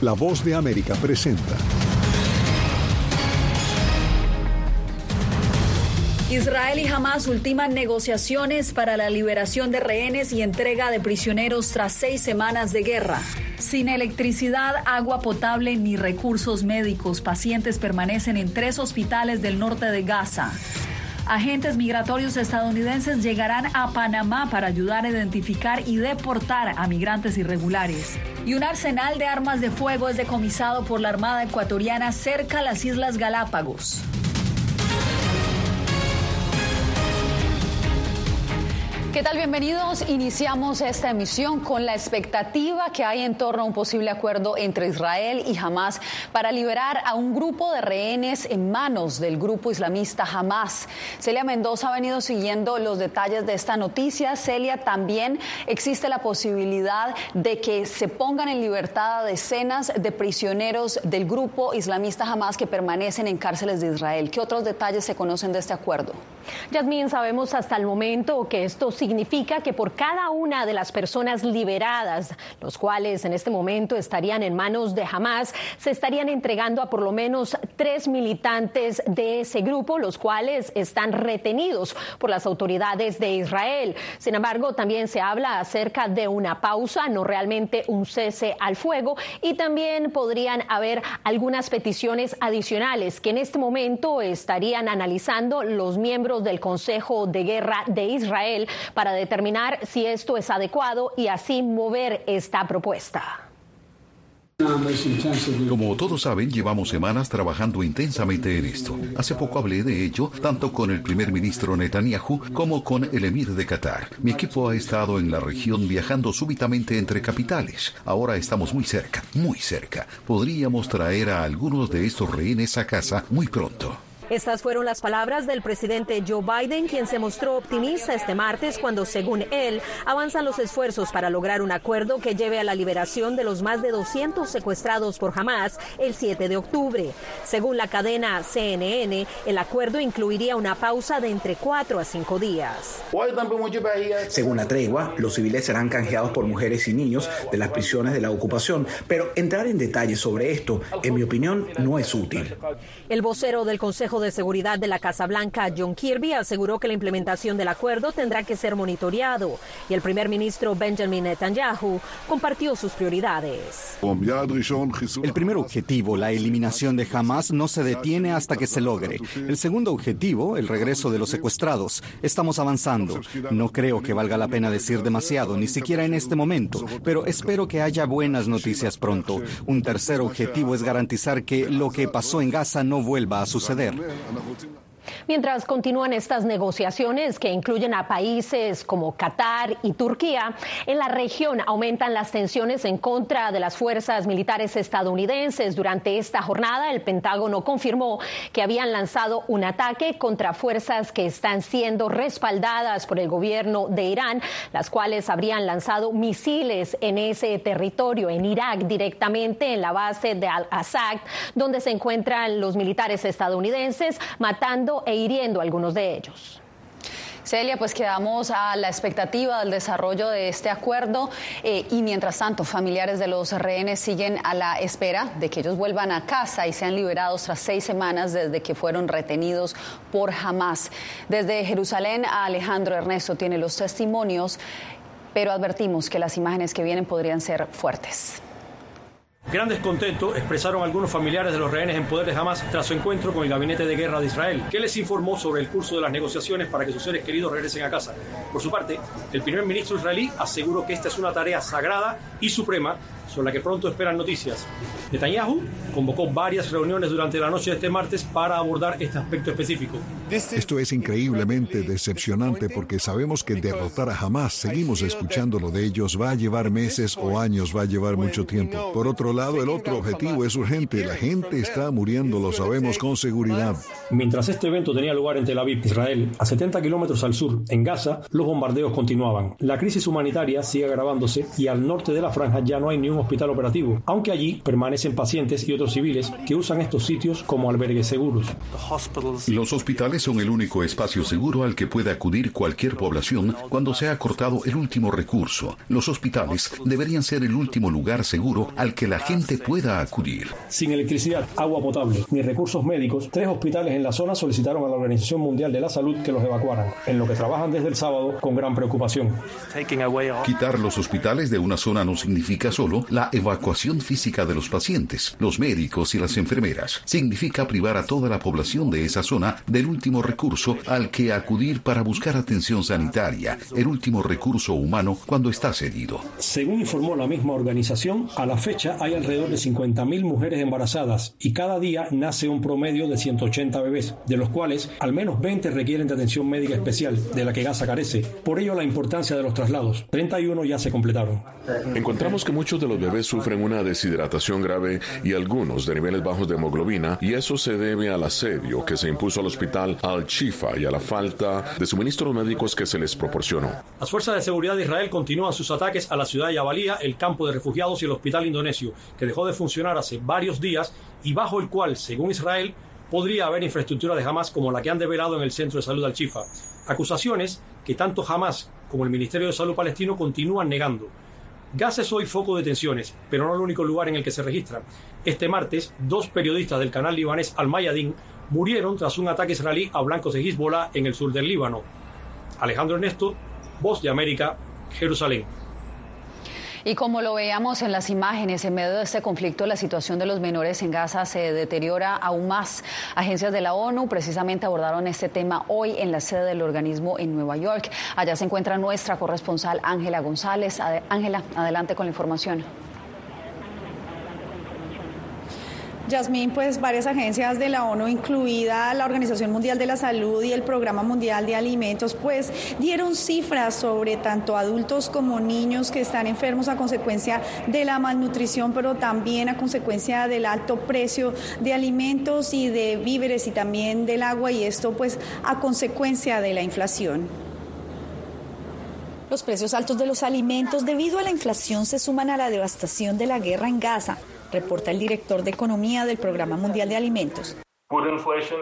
La voz de América presenta. Israel y Hamas ultiman negociaciones para la liberación de rehenes y entrega de prisioneros tras seis semanas de guerra. Sin electricidad, agua potable ni recursos médicos, pacientes permanecen en tres hospitales del norte de Gaza. Agentes migratorios estadounidenses llegarán a Panamá para ayudar a identificar y deportar a migrantes irregulares. Y un arsenal de armas de fuego es decomisado por la Armada ecuatoriana cerca a las Islas Galápagos. ¿Qué tal? Bienvenidos. Iniciamos esta emisión con la expectativa que hay en torno a un posible acuerdo entre Israel y Hamas para liberar a un grupo de rehenes en manos del grupo islamista Hamas. Celia Mendoza ha venido siguiendo los detalles de esta noticia. Celia, también existe la posibilidad de que se pongan en libertad a decenas de prisioneros del grupo islamista Hamas que permanecen en cárceles de Israel. ¿Qué otros detalles se conocen de este acuerdo? Yasmín, sabemos hasta el momento que esto significa que por cada una de las personas liberadas, los cuales en este momento estarían en manos de Hamas, se estarían entregando a por lo menos tres militantes de ese grupo, los cuales están retenidos por las autoridades de Israel. Sin embargo, también se habla acerca de una pausa, no realmente un cese al fuego, y también podrían haber algunas peticiones adicionales que en este momento estarían analizando los miembros del Consejo de Guerra de Israel para determinar si esto es adecuado y así mover esta propuesta. Como todos saben, llevamos semanas trabajando intensamente en esto. Hace poco hablé de ello tanto con el primer ministro Netanyahu como con el emir de Qatar. Mi equipo ha estado en la región viajando súbitamente entre capitales. Ahora estamos muy cerca, muy cerca. Podríamos traer a algunos de estos rehenes a casa muy pronto. Estas fueron las palabras del presidente Joe Biden, quien se mostró optimista este martes cuando, según él, avanzan los esfuerzos para lograr un acuerdo que lleve a la liberación de los más de 200 secuestrados por Hamas el 7 de octubre. Según la cadena CNN, el acuerdo incluiría una pausa de entre 4 a 5 días. Según la tregua, los civiles serán canjeados por mujeres y niños de las prisiones de la ocupación, pero entrar en detalles sobre esto, en mi opinión, no es útil. El vocero del Consejo de Seguridad de la Casa Blanca, John Kirby, aseguró que la implementación del acuerdo tendrá que ser monitoreado y el primer ministro Benjamin Netanyahu compartió sus prioridades. El primer objetivo, la eliminación de Hamas, no se detiene hasta que se logre. El segundo objetivo, el regreso de los secuestrados. Estamos avanzando. No creo que valga la pena decir demasiado, ni siquiera en este momento, pero espero que haya buenas noticias pronto. Un tercer objetivo es garantizar que lo que pasó en Gaza no vuelva a suceder. לכן אנחנו רוצים, Mientras continúan estas negociaciones que incluyen a países como Qatar y Turquía, en la región aumentan las tensiones en contra de las fuerzas militares estadounidenses. Durante esta jornada, el Pentágono confirmó que habían lanzado un ataque contra fuerzas que están siendo respaldadas por el gobierno de Irán, las cuales habrían lanzado misiles en ese territorio, en Irak, directamente en la base de Al-Assad, donde se encuentran los militares estadounidenses, matando e hiriendo a algunos de ellos. Celia, pues quedamos a la expectativa del desarrollo de este acuerdo eh, y mientras tanto familiares de los rehenes siguen a la espera de que ellos vuelvan a casa y sean liberados tras seis semanas desde que fueron retenidos por Hamas. Desde Jerusalén a Alejandro Ernesto tiene los testimonios, pero advertimos que las imágenes que vienen podrían ser fuertes. Gran descontento expresaron algunos familiares de los rehenes en poder de Hamas tras su encuentro con el gabinete de guerra de Israel, que les informó sobre el curso de las negociaciones para que sus seres queridos regresen a casa. Por su parte, el primer ministro israelí aseguró que esta es una tarea sagrada y suprema sobre la que pronto esperan noticias. Netanyahu convocó varias reuniones durante la noche de este martes para abordar este aspecto específico. Esto es increíblemente decepcionante porque sabemos que derrotar a Hamas, seguimos escuchando lo de ellos, va a llevar meses o años, va a llevar mucho tiempo. Por otro lado, el otro objetivo es urgente. La gente está muriendo, lo sabemos con seguridad. Mientras este evento tenía lugar en Tel Aviv, Israel, a 70 kilómetros al sur, en Gaza, los bombardeos continuaban. La crisis humanitaria sigue agravándose y al norte de la franja ya no hay ni un un hospital operativo, aunque allí permanecen pacientes y otros civiles que usan estos sitios como albergues seguros. Los hospitales son el único espacio seguro al que puede acudir cualquier población cuando se ha cortado el último recurso. Los hospitales deberían ser el último lugar seguro al que la gente pueda acudir. Sin electricidad, agua potable ni recursos médicos, tres hospitales en la zona solicitaron a la Organización Mundial de la Salud que los evacuaran, en lo que trabajan desde el sábado con gran preocupación. Quitar los hospitales de una zona no significa solo la evacuación física de los pacientes, los médicos y las enfermeras. Significa privar a toda la población de esa zona del último recurso al que acudir para buscar atención sanitaria, el último recurso humano cuando estás herido. Según informó la misma organización, a la fecha hay alrededor de 50.000 mujeres embarazadas y cada día nace un promedio de 180 bebés, de los cuales al menos 20 requieren de atención médica especial, de la que Gaza carece. Por ello la importancia de los traslados. 31 ya se completaron. Encontramos que muchos de los bebés sufren una deshidratación grave y algunos de niveles bajos de hemoglobina y eso se debe al asedio que se impuso al hospital Al-Chifa y a la falta de suministros médicos que se les proporcionó. Las fuerzas de seguridad de Israel continúan sus ataques a la ciudad de Yabalía, el campo de refugiados y el hospital indonesio, que dejó de funcionar hace varios días y bajo el cual, según Israel, podría haber infraestructura de Hamas como la que han develado en el centro de salud Al-Chifa. Acusaciones que tanto Hamas como el Ministerio de Salud palestino continúan negando. Gaza es hoy foco de tensiones, pero no el único lugar en el que se registran. Este martes, dos periodistas del canal libanés Al Mayadin murieron tras un ataque israelí a blancos de Hezbollah en el sur del Líbano. Alejandro Ernesto, Voz de América, Jerusalén. Y como lo veíamos en las imágenes, en medio de este conflicto, la situación de los menores en Gaza se deteriora aún más. Agencias de la ONU precisamente abordaron este tema hoy en la sede del organismo en Nueva York. Allá se encuentra nuestra corresponsal Ángela González. Ángela, adelante con la información. Yasmín, pues varias agencias de la ONU, incluida la Organización Mundial de la Salud y el Programa Mundial de Alimentos, pues dieron cifras sobre tanto adultos como niños que están enfermos a consecuencia de la malnutrición, pero también a consecuencia del alto precio de alimentos y de víveres y también del agua y esto pues a consecuencia de la inflación. Los precios altos de los alimentos debido a la inflación se suman a la devastación de la guerra en Gaza reporta el director de Economía del Programa Mundial de Alimentos.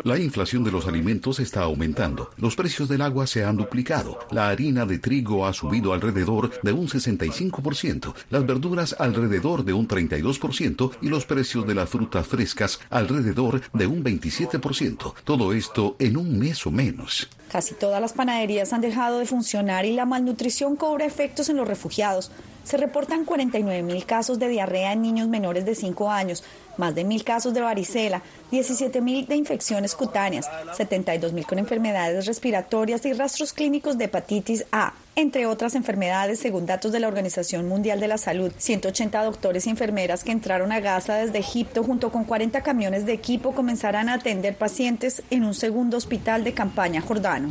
La inflación de los alimentos está aumentando. Los precios del agua se han duplicado. La harina de trigo ha subido alrededor de un 65%, las verduras alrededor de un 32% y los precios de las frutas frescas alrededor de un 27%. Todo esto en un mes o menos. Casi todas las panaderías han dejado de funcionar y la malnutrición cobra efectos en los refugiados. Se reportan 49 mil casos de diarrea en niños menores de 5 años, más de mil casos de varicela, 17 mil de infecciones cutáneas, 72 mil con enfermedades respiratorias y rastros clínicos de hepatitis A entre otras enfermedades, según datos de la Organización Mundial de la Salud. 180 doctores y enfermeras que entraron a Gaza desde Egipto junto con 40 camiones de equipo comenzarán a atender pacientes en un segundo hospital de campaña jordano.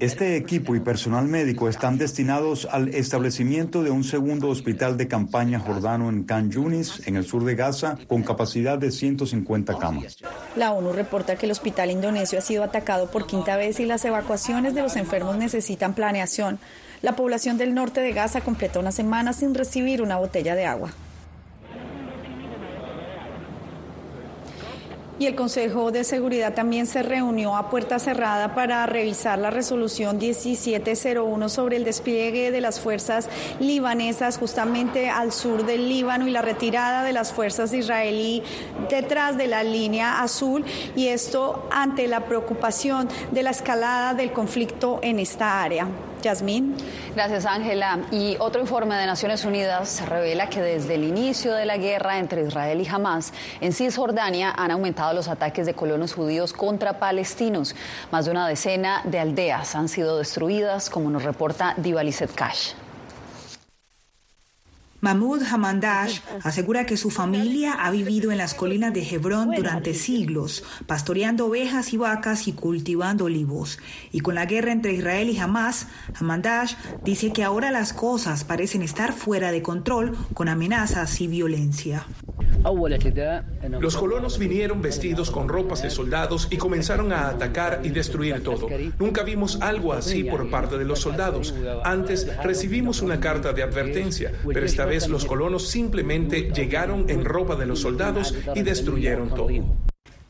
Este equipo y personal médico están destinados al establecimiento de un segundo hospital de campaña jordano en Khan Yunis, en el sur de Gaza, con capacidad de 150 camas. La ONU reporta que el hospital indonesio ha sido atacado por quinta vez y las evacuaciones de los enfermos necesitan planeación. La población del norte de Gaza completó una semana sin recibir una botella de agua. Y el Consejo de Seguridad también se reunió a puerta cerrada para revisar la resolución 1701 sobre el despliegue de las fuerzas libanesas justamente al sur del Líbano y la retirada de las fuerzas israelí detrás de la línea azul y esto ante la preocupación de la escalada del conflicto en esta área. Yasmín. Gracias, Ángela. Y otro informe de Naciones Unidas revela que desde el inicio de la guerra entre Israel y Hamas, en Cisjordania han aumentado los ataques de colonos judíos contra palestinos. Más de una decena de aldeas han sido destruidas, como nos reporta Divaliset Kash. Mahmoud Hamandash asegura que su familia ha vivido en las colinas de Hebrón durante siglos, pastoreando ovejas y vacas y cultivando olivos. Y con la guerra entre Israel y Hamas, Hamandash dice que ahora las cosas parecen estar fuera de control con amenazas y violencia. Los colonos vinieron vestidos con ropas de soldados y comenzaron a atacar y destruir todo. Nunca vimos algo así por parte de los soldados. Antes recibimos una carta de advertencia, pero esta vez los colonos simplemente llegaron en ropa de los soldados y destruyeron todo.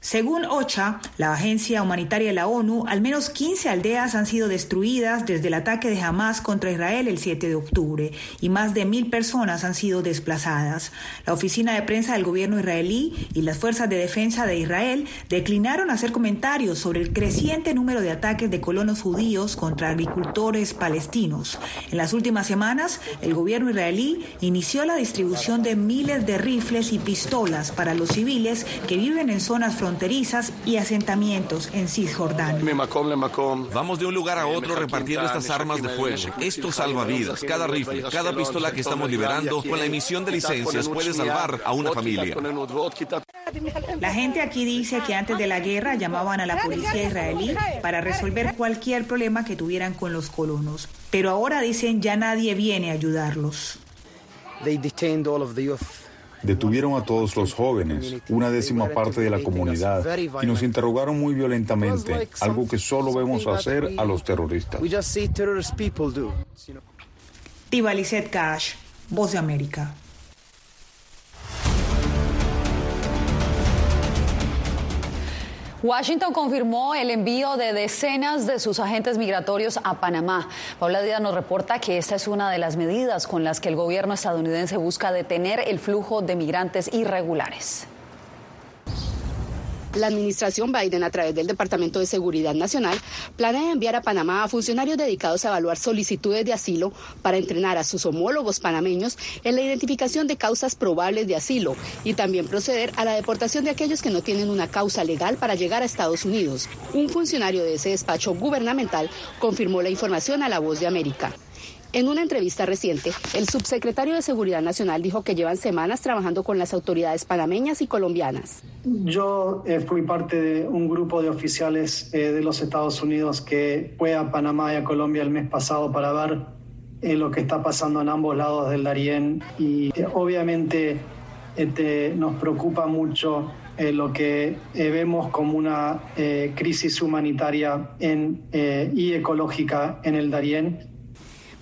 Según OCHA, la agencia humanitaria de la ONU, al menos 15 aldeas han sido destruidas desde el ataque de Hamas contra Israel el 7 de octubre y más de mil personas han sido desplazadas. La oficina de prensa del gobierno israelí y las fuerzas de defensa de Israel declinaron hacer comentarios sobre el creciente número de ataques de colonos judíos contra agricultores palestinos. En las últimas semanas, el gobierno israelí inició la distribución de miles de rifles y pistolas para los civiles que viven en zonas fronterizas fronterizas y asentamientos en Cisjordania. Vamos de un lugar a otro repartiendo estas armas de fuego. Esto salva vidas. Cada rifle, cada pistola que estamos liberando con la emisión de licencias puede salvar a una familia. La gente aquí dice que antes de la guerra llamaban a la policía israelí para resolver cualquier problema que tuvieran con los colonos. Pero ahora dicen ya nadie viene a ayudarlos. Detuvieron a todos los jóvenes, una décima parte de la comunidad, y nos interrogaron muy violentamente, algo que solo vemos hacer a los terroristas. Tibalicet Cash, Voz de América. Washington confirmó el envío de decenas de sus agentes migratorios a Panamá. Paula Díaz nos reporta que esta es una de las medidas con las que el gobierno estadounidense busca detener el flujo de migrantes irregulares. La administración Biden, a través del Departamento de Seguridad Nacional, planea enviar a Panamá a funcionarios dedicados a evaluar solicitudes de asilo para entrenar a sus homólogos panameños en la identificación de causas probables de asilo y también proceder a la deportación de aquellos que no tienen una causa legal para llegar a Estados Unidos. Un funcionario de ese despacho gubernamental confirmó la información a La Voz de América. En una entrevista reciente, el subsecretario de Seguridad Nacional dijo que llevan semanas trabajando con las autoridades panameñas y colombianas. Yo eh, fui parte de un grupo de oficiales eh, de los Estados Unidos que fue a Panamá y a Colombia el mes pasado para ver eh, lo que está pasando en ambos lados del Darién y obviamente este, nos preocupa mucho lo que vemos como una crisis humanitaria y ecológica en el Darién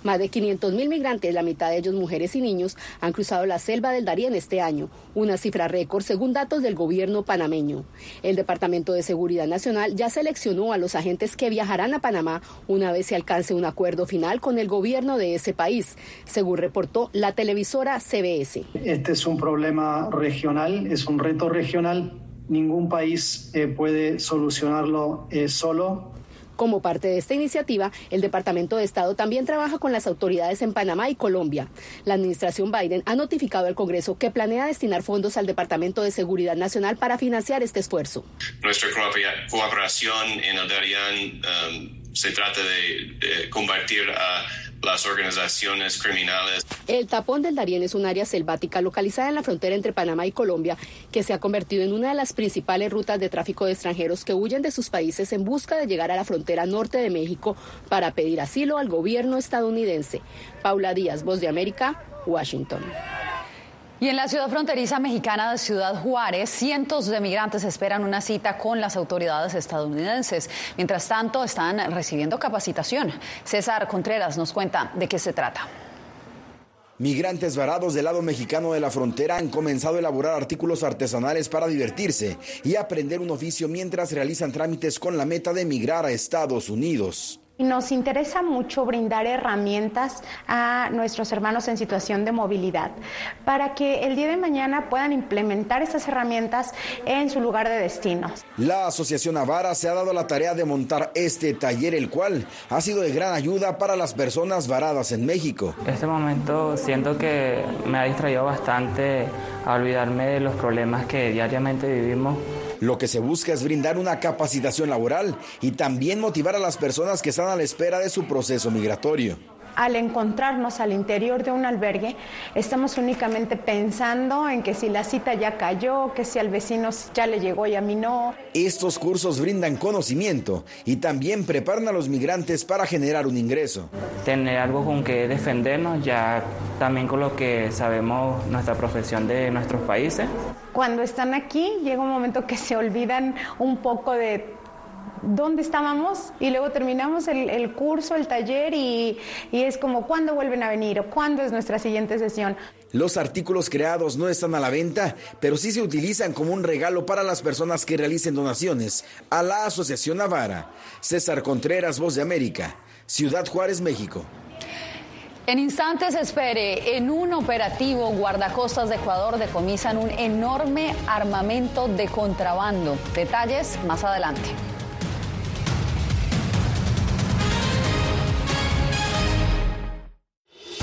más de 500.000 migrantes, la mitad de ellos mujeres y niños, han cruzado la selva del Darién este año, una cifra récord según datos del gobierno panameño. El Departamento de Seguridad Nacional ya seleccionó a los agentes que viajarán a Panamá una vez se alcance un acuerdo final con el gobierno de ese país, según reportó la televisora CBS. Este es un problema regional, es un reto regional. Ningún país eh, puede solucionarlo eh, solo como parte de esta iniciativa, el Departamento de Estado también trabaja con las autoridades en Panamá y Colombia. La administración Biden ha notificado al Congreso que planea destinar fondos al Departamento de Seguridad Nacional para financiar este esfuerzo. Nuestra cooperación en el um, se trata de, convertir a las organizaciones criminales. El tapón del Darién es un área selvática localizada en la frontera entre Panamá y Colombia que se ha convertido en una de las principales rutas de tráfico de extranjeros que huyen de sus países en busca de llegar a la frontera norte de México para pedir asilo al gobierno estadounidense. Paula Díaz, Voz de América, Washington. Y en la ciudad fronteriza mexicana de Ciudad Juárez, cientos de migrantes esperan una cita con las autoridades estadounidenses. Mientras tanto, están recibiendo capacitación. César Contreras nos cuenta de qué se trata. Migrantes varados del lado mexicano de la frontera han comenzado a elaborar artículos artesanales para divertirse y aprender un oficio mientras realizan trámites con la meta de emigrar a Estados Unidos. Nos interesa mucho brindar herramientas a nuestros hermanos en situación de movilidad para que el día de mañana puedan implementar estas herramientas en su lugar de destino. La Asociación Avara se ha dado la tarea de montar este taller, el cual ha sido de gran ayuda para las personas varadas en México. Este momento siento que me ha distraído bastante a olvidarme de los problemas que diariamente vivimos lo que se busca es brindar una capacitación laboral y también motivar a las personas que están a la espera de su proceso migratorio. Al encontrarnos al interior de un albergue, estamos únicamente pensando en que si la cita ya cayó, que si al vecino ya le llegó y a mí no. Estos cursos brindan conocimiento y también preparan a los migrantes para generar un ingreso. Tener algo con que defendernos, ya también con lo que sabemos nuestra profesión de nuestros países. Cuando están aquí, llega un momento que se olvidan un poco de dónde estábamos y luego terminamos el, curso, el taller y, y, es como cuándo vuelven a venir o cuándo es nuestra siguiente sesión. Los artículos creados no están a la venta, pero sí se utilizan como un regalo para las personas que realicen donaciones a la Asociación Navarra. César Contreras, Voz de América, Ciudad Juárez, México. En instantes espere, en un operativo guardacostas de Ecuador decomisan un enorme armamento de contrabando. Detalles más adelante.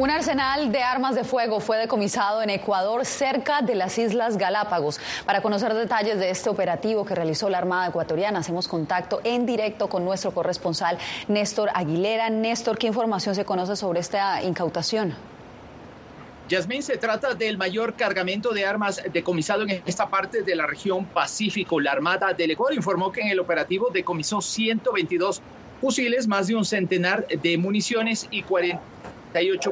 Un arsenal de armas de fuego fue decomisado en Ecuador cerca de las Islas Galápagos. Para conocer detalles de este operativo que realizó la Armada ecuatoriana, hacemos contacto en directo con nuestro corresponsal Néstor Aguilera. Néstor, ¿qué información se conoce sobre esta incautación? Yasmín, se trata del mayor cargamento de armas decomisado en esta parte de la región Pacífico. La Armada del Ecuador informó que en el operativo decomisó 122 fusiles, más de un centenar de municiones y 40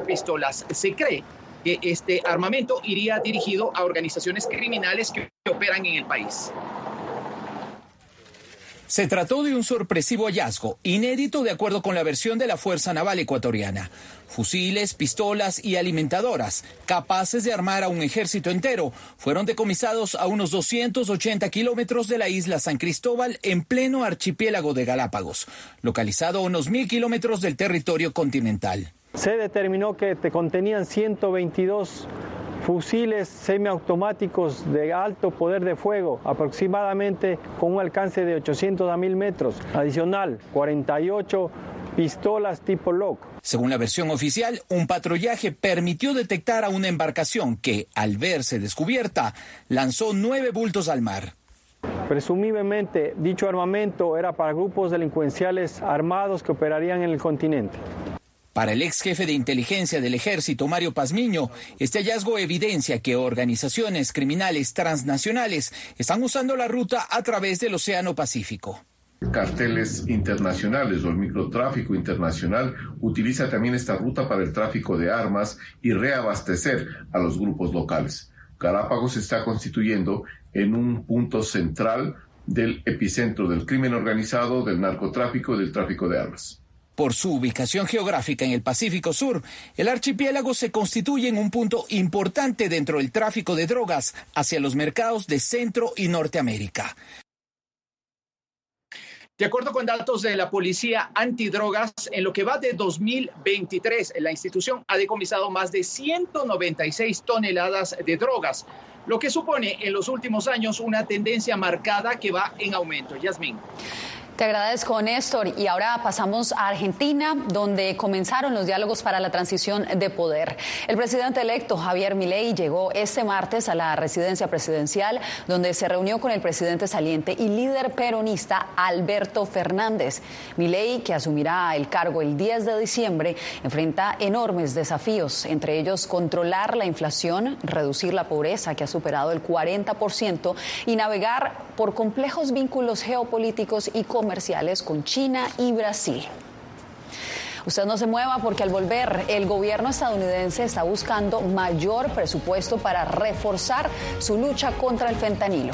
pistolas. Se cree que este armamento iría dirigido a organizaciones criminales que operan en el país. Se trató de un sorpresivo hallazgo, inédito de acuerdo con la versión de la Fuerza Naval Ecuatoriana. Fusiles, pistolas y alimentadoras, capaces de armar a un ejército entero, fueron decomisados a unos 280 kilómetros de la isla San Cristóbal en pleno archipiélago de Galápagos, localizado a unos mil kilómetros del territorio continental. Se determinó que te contenían 122 fusiles semiautomáticos de alto poder de fuego, aproximadamente con un alcance de 800 a 1000 metros. Adicional, 48 pistolas tipo LOC. Según la versión oficial, un patrullaje permitió detectar a una embarcación que, al verse descubierta, lanzó nueve bultos al mar. Presumiblemente, dicho armamento era para grupos delincuenciales armados que operarían en el continente. Para el ex jefe de inteligencia del ejército, Mario Pazmiño, este hallazgo evidencia que organizaciones criminales transnacionales están usando la ruta a través del Océano Pacífico. Carteles internacionales o el microtráfico internacional utiliza también esta ruta para el tráfico de armas y reabastecer a los grupos locales. Galápagos se está constituyendo en un punto central del epicentro del crimen organizado, del narcotráfico y del tráfico de armas. Por su ubicación geográfica en el Pacífico Sur, el archipiélago se constituye en un punto importante dentro del tráfico de drogas hacia los mercados de Centro y Norteamérica. De acuerdo con datos de la Policía Antidrogas, en lo que va de 2023, la institución ha decomisado más de 196 toneladas de drogas, lo que supone en los últimos años una tendencia marcada que va en aumento. Yasmín. Te agradezco, Néstor. Y ahora pasamos a Argentina, donde comenzaron los diálogos para la transición de poder. El presidente electo, Javier Milei, llegó este martes a la residencia presidencial, donde se reunió con el presidente saliente y líder peronista Alberto Fernández. Milei, que asumirá el cargo el 10 de diciembre, enfrenta enormes desafíos, entre ellos controlar la inflación, reducir la pobreza, que ha superado el 40%, y navegar por complejos vínculos geopolíticos y comerciales comerciales con China y Brasil. Usted no se mueva porque al volver el gobierno estadounidense está buscando mayor presupuesto para reforzar su lucha contra el fentanilo.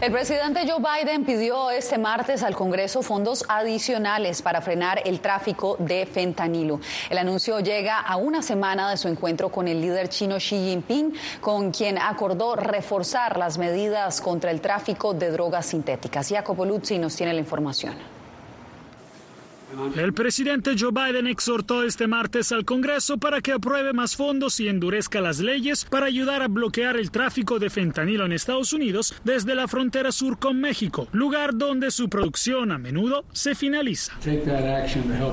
El presidente Joe Biden pidió este martes al Congreso fondos adicionales para frenar el tráfico de fentanilo. El anuncio llega a una semana de su encuentro con el líder chino Xi Jinping, con quien acordó reforzar las medidas contra el tráfico de drogas sintéticas. Jacopo Luzzi nos tiene la información. El presidente Joe Biden exhortó este martes al Congreso para que apruebe más fondos y endurezca las leyes para ayudar a bloquear el tráfico de fentanilo en Estados Unidos desde la frontera sur con México, lugar donde su producción a menudo se finaliza.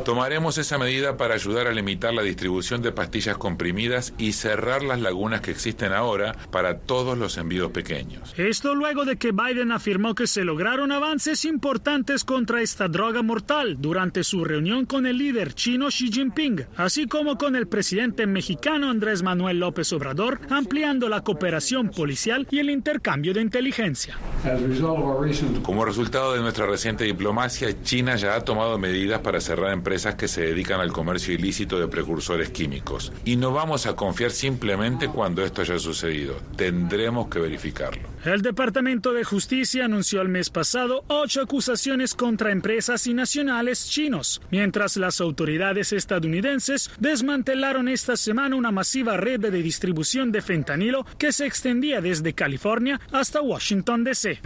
Tomaremos esa medida para ayudar a limitar la distribución de pastillas comprimidas y cerrar las lagunas que existen ahora para todos los envíos pequeños. Esto luego de que Biden afirmó que se lograron avances importantes contra esta droga mortal durante su reunión con el líder chino Xi Jinping, así como con el presidente mexicano Andrés Manuel López Obrador, ampliando la cooperación policial y el intercambio de inteligencia. Como resultado de nuestra reciente diplomacia, China ya ha tomado medidas para cerrar empresas que se dedican al comercio ilícito de precursores químicos. Y no vamos a confiar simplemente cuando esto haya sucedido. Tendremos que verificarlo. El Departamento de Justicia anunció el mes pasado ocho acusaciones contra empresas y nacionales chinos chinos, mientras las autoridades estadounidenses desmantelaron esta semana una masiva red de distribución de fentanilo que se extendía desde California hasta Washington, D.C.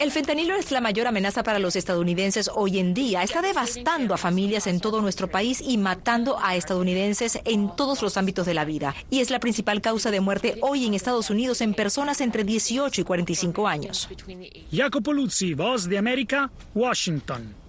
El fentanilo es la mayor amenaza para los estadounidenses hoy en día. Está devastando a familias en todo nuestro país y matando a estadounidenses en todos los ámbitos de la vida. Y es la principal causa de muerte hoy en Estados Unidos en personas entre 18 y 45 años. Jacopo Luzzi, Voz de América, Washington.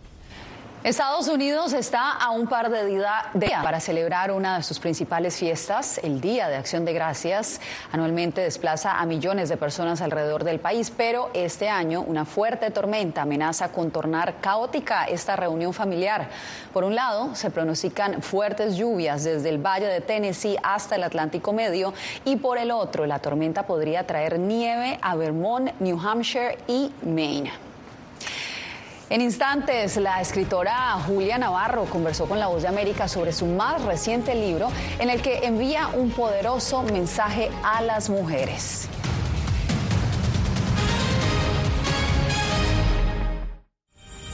Estados Unidos está a un par de días para celebrar una de sus principales fiestas, el Día de Acción de Gracias. Anualmente desplaza a millones de personas alrededor del país, pero este año una fuerte tormenta amenaza con tornar caótica esta reunión familiar. Por un lado, se pronostican fuertes lluvias desde el Valle de Tennessee hasta el Atlántico Medio y por el otro, la tormenta podría traer nieve a Vermont, New Hampshire y Maine. En instantes, la escritora Julia Navarro conversó con La Voz de América sobre su más reciente libro en el que envía un poderoso mensaje a las mujeres.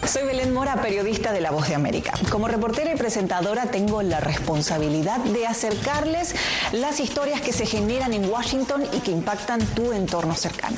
Soy Belén Mora, periodista de La Voz de América. Como reportera y presentadora tengo la responsabilidad de acercarles las historias que se generan en Washington y que impactan tu entorno cercano.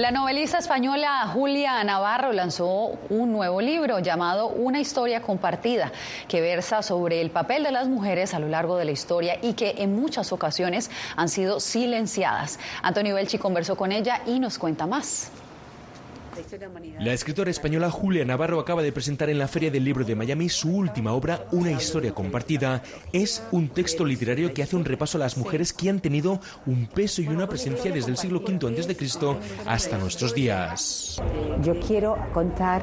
La novelista española Julia Navarro lanzó un nuevo libro llamado Una historia compartida, que versa sobre el papel de las mujeres a lo largo de la historia y que en muchas ocasiones han sido silenciadas. Antonio Belchi conversó con ella y nos cuenta más. La escritora española Julia Navarro acaba de presentar en la Feria del Libro de Miami su última obra, Una historia compartida. Es un texto literario que hace un repaso a las mujeres que han tenido un peso y una presencia desde el siglo V a.C. hasta nuestros días. Yo quiero contar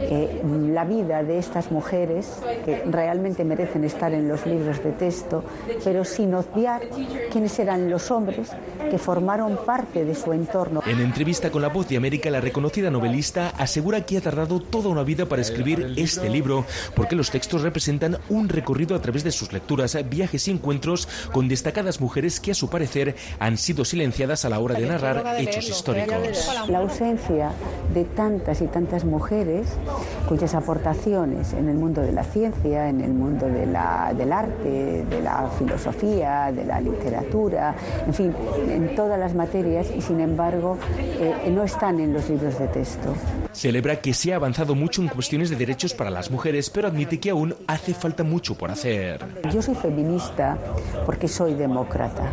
eh, la vida de estas mujeres que realmente merecen estar en los libros de texto, pero sin obviar quiénes eran los hombres que formaron parte de su entorno. En entrevista con La Voz de América, la reconocida novelista asegura que ha tardado toda una vida para escribir este libro, porque los textos representan un recorrido a través de sus lecturas, viajes y encuentros con destacadas mujeres que a su parecer han sido silenciadas a la hora de narrar hechos históricos. La ausencia de tantas y tantas mujeres cuyas aportaciones en el mundo de la ciencia, en el mundo de la, del arte, de la filosofía, de la literatura, en fin, en todas las materias y sin embargo eh, no están en los libros de texto. Celebra que se ha avanzado mucho en cuestiones de derechos para las mujeres, pero admite que aún hace falta mucho por hacer. Yo soy feminista porque soy demócrata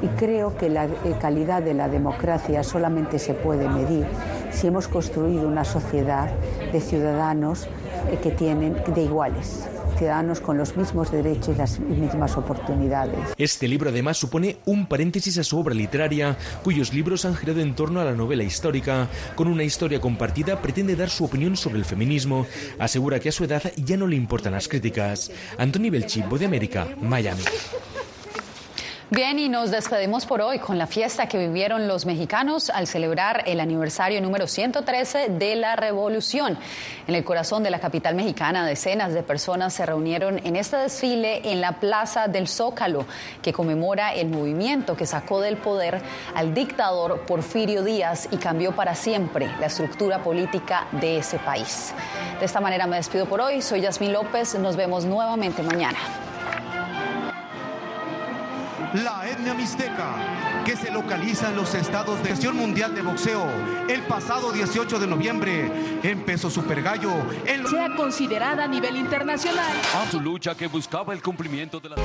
y creo que la calidad de la democracia solamente se puede medir si hemos construido una sociedad de ciudadanos que tienen de iguales ciudadanos con los mismos derechos y las mismas oportunidades. Este libro además supone un paréntesis a su obra literaria, cuyos libros han girado en torno a la novela histórica. Con una historia compartida pretende dar su opinión sobre el feminismo. Asegura que a su edad ya no le importan las críticas. Anthony Belchi, de América, Miami. Bien, y nos despedimos por hoy con la fiesta que vivieron los mexicanos al celebrar el aniversario número 113 de la Revolución. En el corazón de la capital mexicana, decenas de personas se reunieron en este desfile en la Plaza del Zócalo, que conmemora el movimiento que sacó del poder al dictador Porfirio Díaz y cambió para siempre la estructura política de ese país. De esta manera me despido por hoy. Soy Yasmín López. Nos vemos nuevamente mañana la etnia mixteca, que se localiza en los estados de Acción Mundial de Boxeo. El pasado 18 de noviembre empezó Super Gallo. En... Sea considerada a nivel internacional. A su lucha que buscaba el cumplimiento de la...